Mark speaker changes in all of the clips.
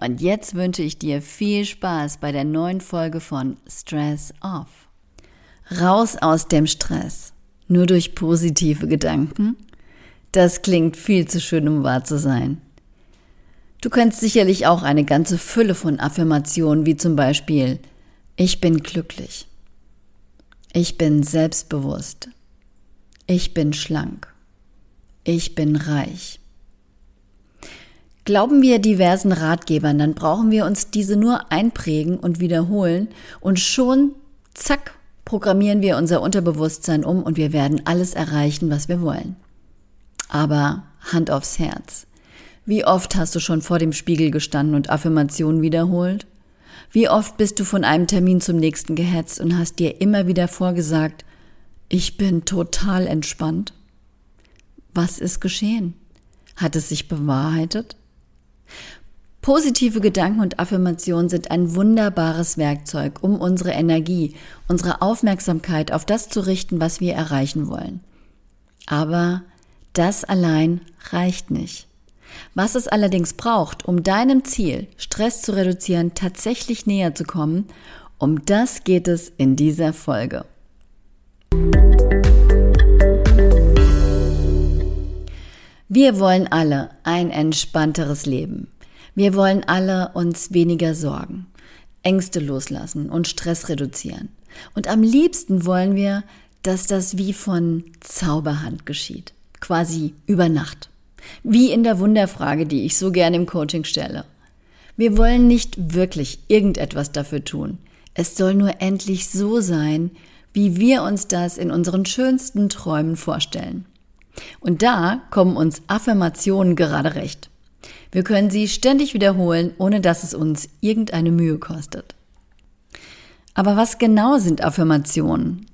Speaker 1: Und jetzt wünsche ich dir viel Spaß bei der neuen Folge von Stress Off. Raus aus dem Stress. Nur durch positive Gedanken? Das klingt viel zu schön, um wahr zu sein. Du kennst sicherlich auch eine ganze Fülle von Affirmationen, wie zum Beispiel Ich bin glücklich. Ich bin selbstbewusst. Ich bin schlank. Ich bin reich. Glauben wir diversen Ratgebern, dann brauchen wir uns diese nur einprägen und wiederholen und schon, zack, programmieren wir unser Unterbewusstsein um und wir werden alles erreichen, was wir wollen. Aber Hand aufs Herz. Wie oft hast du schon vor dem Spiegel gestanden und Affirmationen wiederholt? Wie oft bist du von einem Termin zum nächsten gehetzt und hast dir immer wieder vorgesagt, ich bin total entspannt? Was ist geschehen? Hat es sich bewahrheitet? Positive Gedanken und Affirmationen sind ein wunderbares Werkzeug, um unsere Energie, unsere Aufmerksamkeit auf das zu richten, was wir erreichen wollen. Aber das allein reicht nicht. Was es allerdings braucht, um deinem Ziel, Stress zu reduzieren, tatsächlich näher zu kommen, um das geht es in dieser Folge. Wir wollen alle ein entspannteres Leben. Wir wollen alle uns weniger sorgen, Ängste loslassen und Stress reduzieren. Und am liebsten wollen wir, dass das wie von Zauberhand geschieht, quasi über Nacht. Wie in der Wunderfrage, die ich so gerne im Coaching stelle. Wir wollen nicht wirklich irgendetwas dafür tun. Es soll nur endlich so sein, wie wir uns das in unseren schönsten Träumen vorstellen. Und da kommen uns Affirmationen gerade recht. Wir können sie ständig wiederholen, ohne dass es uns irgendeine Mühe kostet. Aber was genau sind Affirmationen?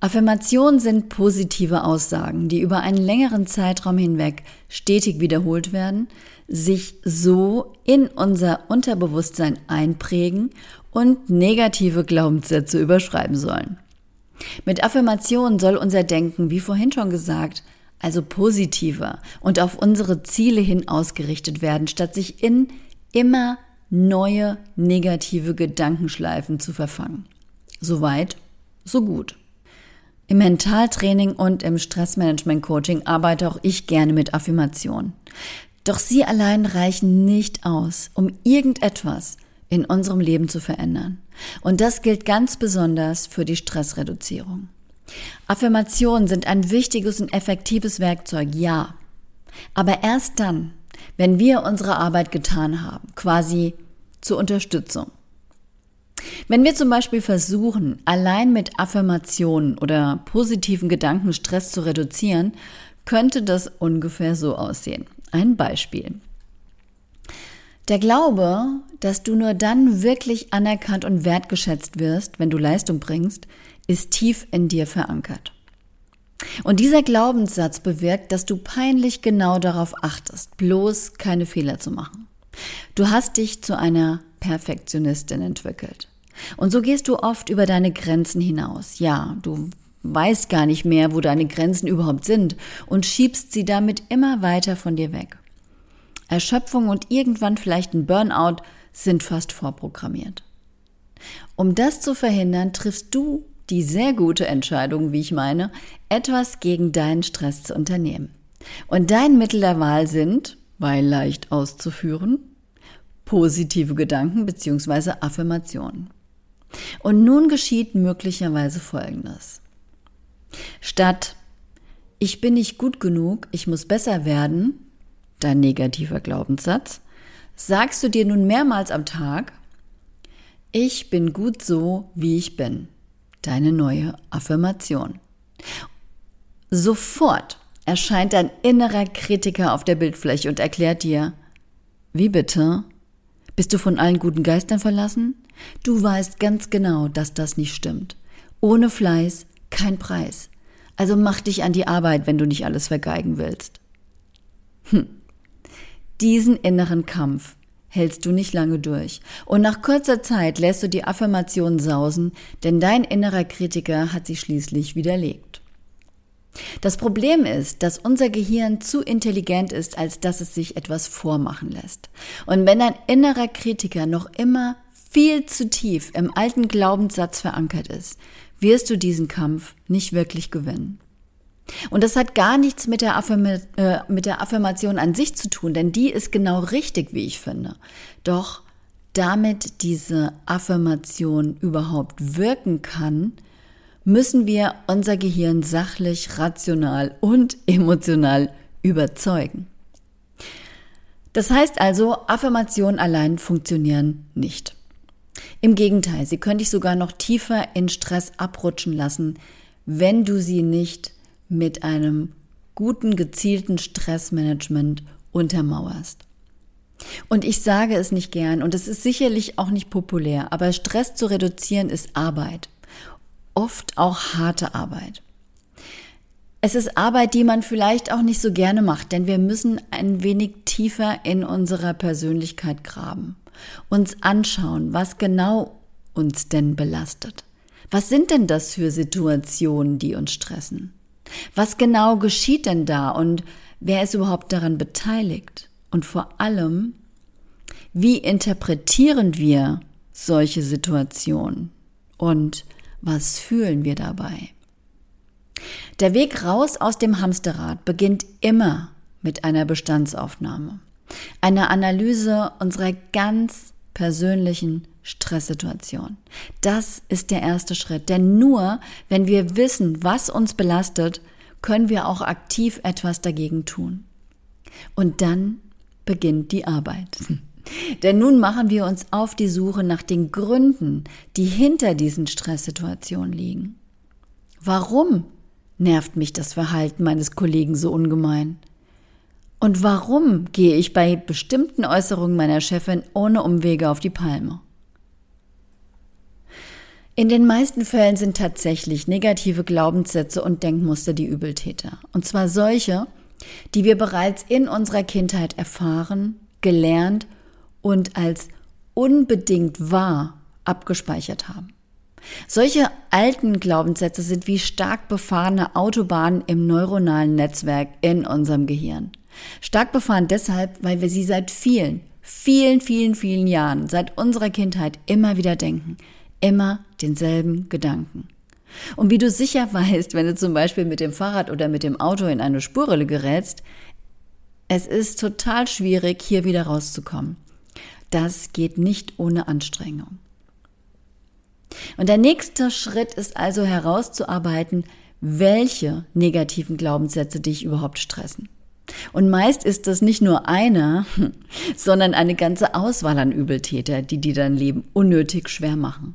Speaker 1: Affirmationen sind positive Aussagen, die über einen längeren Zeitraum hinweg stetig wiederholt werden, sich so in unser Unterbewusstsein einprägen und negative Glaubenssätze überschreiben sollen. Mit Affirmationen soll unser Denken, wie vorhin schon gesagt, also positiver und auf unsere Ziele hin ausgerichtet werden, statt sich in immer neue negative Gedankenschleifen zu verfangen. Soweit, so gut. Im Mentaltraining und im Stressmanagement-Coaching arbeite auch ich gerne mit Affirmationen. Doch sie allein reichen nicht aus, um irgendetwas in unserem Leben zu verändern. Und das gilt ganz besonders für die Stressreduzierung. Affirmationen sind ein wichtiges und effektives Werkzeug, ja. Aber erst dann, wenn wir unsere Arbeit getan haben, quasi zur Unterstützung. Wenn wir zum Beispiel versuchen, allein mit Affirmationen oder positiven Gedanken Stress zu reduzieren, könnte das ungefähr so aussehen. Ein Beispiel. Der Glaube, dass du nur dann wirklich anerkannt und wertgeschätzt wirst, wenn du Leistung bringst, ist tief in dir verankert. Und dieser Glaubenssatz bewirkt, dass du peinlich genau darauf achtest, bloß keine Fehler zu machen. Du hast dich zu einer Perfektionistin entwickelt. Und so gehst du oft über deine Grenzen hinaus. Ja, du weißt gar nicht mehr, wo deine Grenzen überhaupt sind und schiebst sie damit immer weiter von dir weg. Erschöpfung und irgendwann vielleicht ein Burnout sind fast vorprogrammiert. Um das zu verhindern, triffst du die sehr gute Entscheidung, wie ich meine, etwas gegen deinen Stress zu unternehmen. Und dein Mittel der Wahl sind, weil leicht auszuführen, positive Gedanken bzw. Affirmationen. Und nun geschieht möglicherweise Folgendes. Statt ich bin nicht gut genug, ich muss besser werden, dein negativer Glaubenssatz, sagst du dir nun mehrmals am Tag, ich bin gut so, wie ich bin, deine neue Affirmation. Sofort erscheint ein innerer Kritiker auf der Bildfläche und erklärt dir, wie bitte? Bist du von allen guten Geistern verlassen? Du weißt ganz genau, dass das nicht stimmt. Ohne Fleiß kein Preis. Also mach dich an die Arbeit, wenn du nicht alles vergeigen willst. Hm. Diesen inneren Kampf hältst du nicht lange durch. Und nach kurzer Zeit lässt du die Affirmation sausen, denn dein innerer Kritiker hat sie schließlich widerlegt. Das Problem ist, dass unser Gehirn zu intelligent ist, als dass es sich etwas vormachen lässt. Und wenn ein innerer Kritiker noch immer viel zu tief im alten Glaubenssatz verankert ist, wirst du diesen Kampf nicht wirklich gewinnen. Und das hat gar nichts mit der, äh, mit der Affirmation an sich zu tun, denn die ist genau richtig, wie ich finde. Doch damit diese Affirmation überhaupt wirken kann, müssen wir unser Gehirn sachlich, rational und emotional überzeugen. Das heißt also, Affirmationen allein funktionieren nicht. Im Gegenteil, sie können dich sogar noch tiefer in Stress abrutschen lassen, wenn du sie nicht mit einem guten, gezielten Stressmanagement untermauerst. Und ich sage es nicht gern und es ist sicherlich auch nicht populär, aber Stress zu reduzieren ist Arbeit oft auch harte Arbeit. Es ist Arbeit, die man vielleicht auch nicht so gerne macht, denn wir müssen ein wenig tiefer in unserer Persönlichkeit graben, uns anschauen, was genau uns denn belastet. Was sind denn das für Situationen, die uns stressen? Was genau geschieht denn da und wer ist überhaupt daran beteiligt? Und vor allem, wie interpretieren wir solche Situationen? Und was fühlen wir dabei? Der Weg raus aus dem Hamsterrad beginnt immer mit einer Bestandsaufnahme, einer Analyse unserer ganz persönlichen Stresssituation. Das ist der erste Schritt, denn nur wenn wir wissen, was uns belastet, können wir auch aktiv etwas dagegen tun. Und dann beginnt die Arbeit. Denn nun machen wir uns auf die Suche nach den Gründen, die hinter diesen Stresssituationen liegen. Warum nervt mich das Verhalten meines Kollegen so ungemein? Und warum gehe ich bei bestimmten Äußerungen meiner Chefin ohne Umwege auf die Palme? In den meisten Fällen sind tatsächlich negative Glaubenssätze und Denkmuster die Übeltäter. Und zwar solche, die wir bereits in unserer Kindheit erfahren, gelernt und als unbedingt wahr abgespeichert haben. Solche alten Glaubenssätze sind wie stark befahrene Autobahnen im neuronalen Netzwerk in unserem Gehirn. Stark befahren deshalb, weil wir sie seit vielen, vielen, vielen, vielen Jahren, seit unserer Kindheit immer wieder denken. Immer denselben Gedanken. Und wie du sicher weißt, wenn du zum Beispiel mit dem Fahrrad oder mit dem Auto in eine Spurrille gerätst, es ist total schwierig, hier wieder rauszukommen. Das geht nicht ohne Anstrengung. Und der nächste Schritt ist also herauszuarbeiten, welche negativen Glaubenssätze dich überhaupt stressen. Und meist ist das nicht nur einer, sondern eine ganze Auswahl an Übeltäter, die dir dein Leben unnötig schwer machen.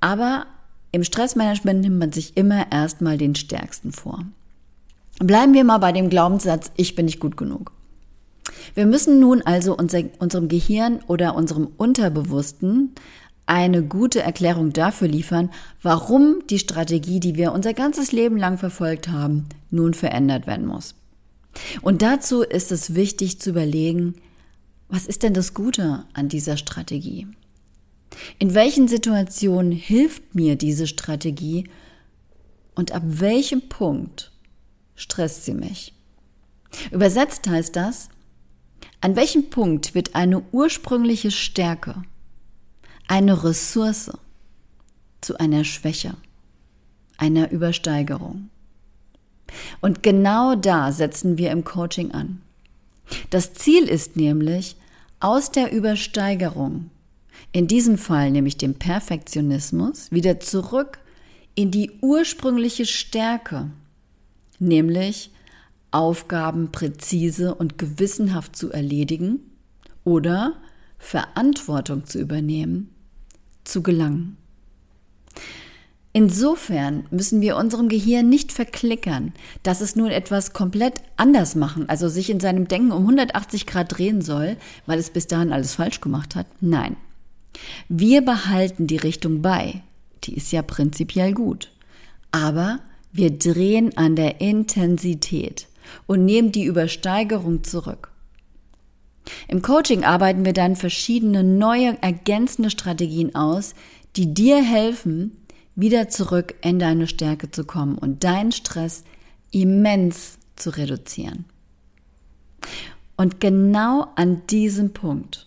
Speaker 1: Aber im Stressmanagement nimmt man sich immer erstmal den stärksten vor. Bleiben wir mal bei dem Glaubenssatz, ich bin nicht gut genug. Wir müssen nun also unser, unserem Gehirn oder unserem Unterbewussten eine gute Erklärung dafür liefern, warum die Strategie, die wir unser ganzes Leben lang verfolgt haben, nun verändert werden muss. Und dazu ist es wichtig zu überlegen, was ist denn das Gute an dieser Strategie? In welchen Situationen hilft mir diese Strategie und ab welchem Punkt stresst sie mich? Übersetzt heißt das, an welchem Punkt wird eine ursprüngliche Stärke, eine Ressource zu einer Schwäche, einer Übersteigerung? Und genau da setzen wir im Coaching an. Das Ziel ist nämlich, aus der Übersteigerung, in diesem Fall nämlich dem Perfektionismus, wieder zurück in die ursprüngliche Stärke, nämlich Aufgaben präzise und gewissenhaft zu erledigen oder Verantwortung zu übernehmen, zu gelangen. Insofern müssen wir unserem Gehirn nicht verklickern, dass es nun etwas komplett anders machen, also sich in seinem Denken um 180 Grad drehen soll, weil es bis dahin alles falsch gemacht hat. Nein. Wir behalten die Richtung bei. Die ist ja prinzipiell gut. Aber wir drehen an der Intensität und nehmen die Übersteigerung zurück. Im Coaching arbeiten wir dann verschiedene neue ergänzende Strategien aus, die dir helfen, wieder zurück in deine Stärke zu kommen und deinen Stress immens zu reduzieren. Und genau an diesem Punkt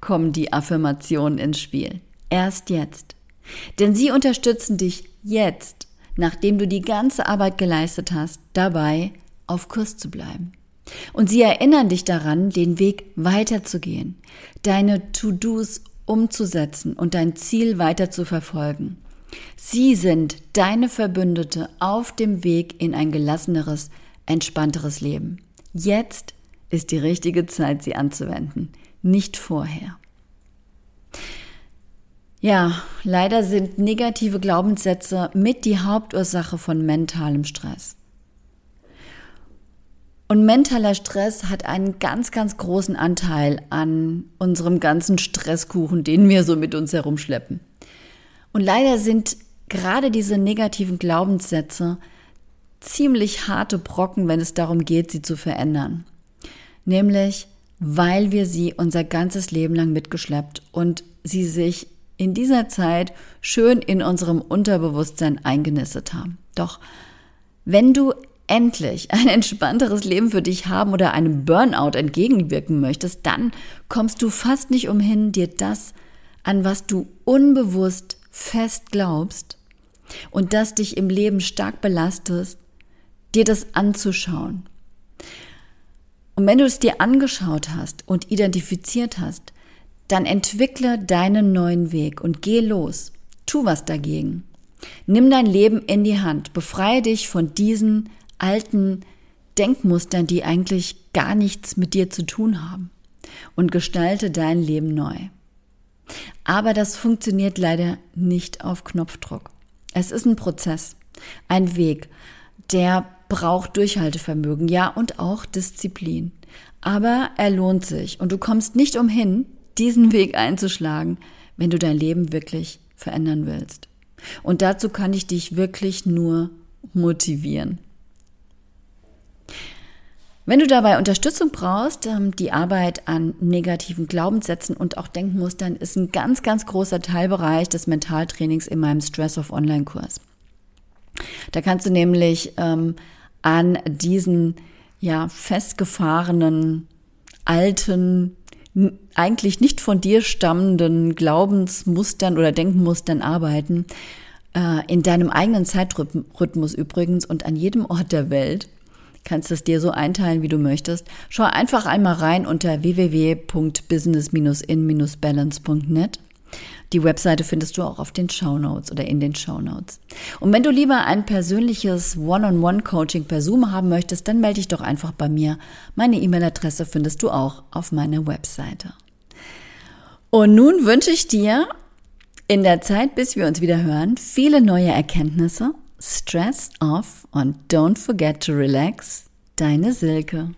Speaker 1: kommen die Affirmationen ins Spiel. Erst jetzt. Denn sie unterstützen dich jetzt, nachdem du die ganze Arbeit geleistet hast, dabei auf Kurs zu bleiben. Und sie erinnern dich daran, den Weg weiterzugehen, deine To-Dos umzusetzen und dein Ziel weiter zu verfolgen. Sie sind deine Verbündete auf dem Weg in ein gelasseneres, entspannteres Leben. Jetzt ist die richtige Zeit, sie anzuwenden, nicht vorher. Ja, leider sind negative Glaubenssätze mit die Hauptursache von mentalem Stress. Und mentaler Stress hat einen ganz, ganz großen Anteil an unserem ganzen Stresskuchen, den wir so mit uns herumschleppen. Und leider sind gerade diese negativen Glaubenssätze ziemlich harte Brocken, wenn es darum geht, sie zu verändern. Nämlich, weil wir sie unser ganzes Leben lang mitgeschleppt und sie sich in dieser Zeit schön in unserem Unterbewusstsein eingenistet haben. Doch wenn du endlich ein entspannteres Leben für dich haben oder einem Burnout entgegenwirken möchtest, dann kommst du fast nicht umhin, dir das, an was du unbewusst fest glaubst und das dich im Leben stark belastet, dir das anzuschauen. Und wenn du es dir angeschaut hast und identifiziert hast, dann entwickle deinen neuen Weg und geh los. Tu was dagegen. Nimm dein Leben in die Hand. Befreie dich von diesen alten Denkmustern, die eigentlich gar nichts mit dir zu tun haben und gestalte dein Leben neu. Aber das funktioniert leider nicht auf Knopfdruck. Es ist ein Prozess, ein Weg, der braucht Durchhaltevermögen, ja, und auch Disziplin. Aber er lohnt sich und du kommst nicht umhin, diesen Weg einzuschlagen, wenn du dein Leben wirklich verändern willst. Und dazu kann ich dich wirklich nur motivieren. Wenn du dabei Unterstützung brauchst, ähm, die Arbeit an negativen Glaubenssätzen und auch Denkmustern ist ein ganz, ganz großer Teilbereich des Mentaltrainings in meinem Stress of Online-Kurs. Da kannst du nämlich ähm, an diesen ja festgefahrenen alten eigentlich nicht von dir stammenden Glaubensmustern oder Denkmustern arbeiten, äh, in deinem eigenen Zeitrhythmus übrigens und an jedem Ort der Welt kannst es dir so einteilen, wie du möchtest. Schau einfach einmal rein unter www.business-in-balance.net. Die Webseite findest du auch auf den Show Notes oder in den Show Notes. Und wenn du lieber ein persönliches One-on-One-Coaching per Zoom haben möchtest, dann melde dich doch einfach bei mir. Meine E-Mail-Adresse findest du auch auf meiner Webseite. Und nun wünsche ich dir in der Zeit, bis wir uns wieder hören, viele neue Erkenntnisse Stress off und don't forget to relax. Deine Silke.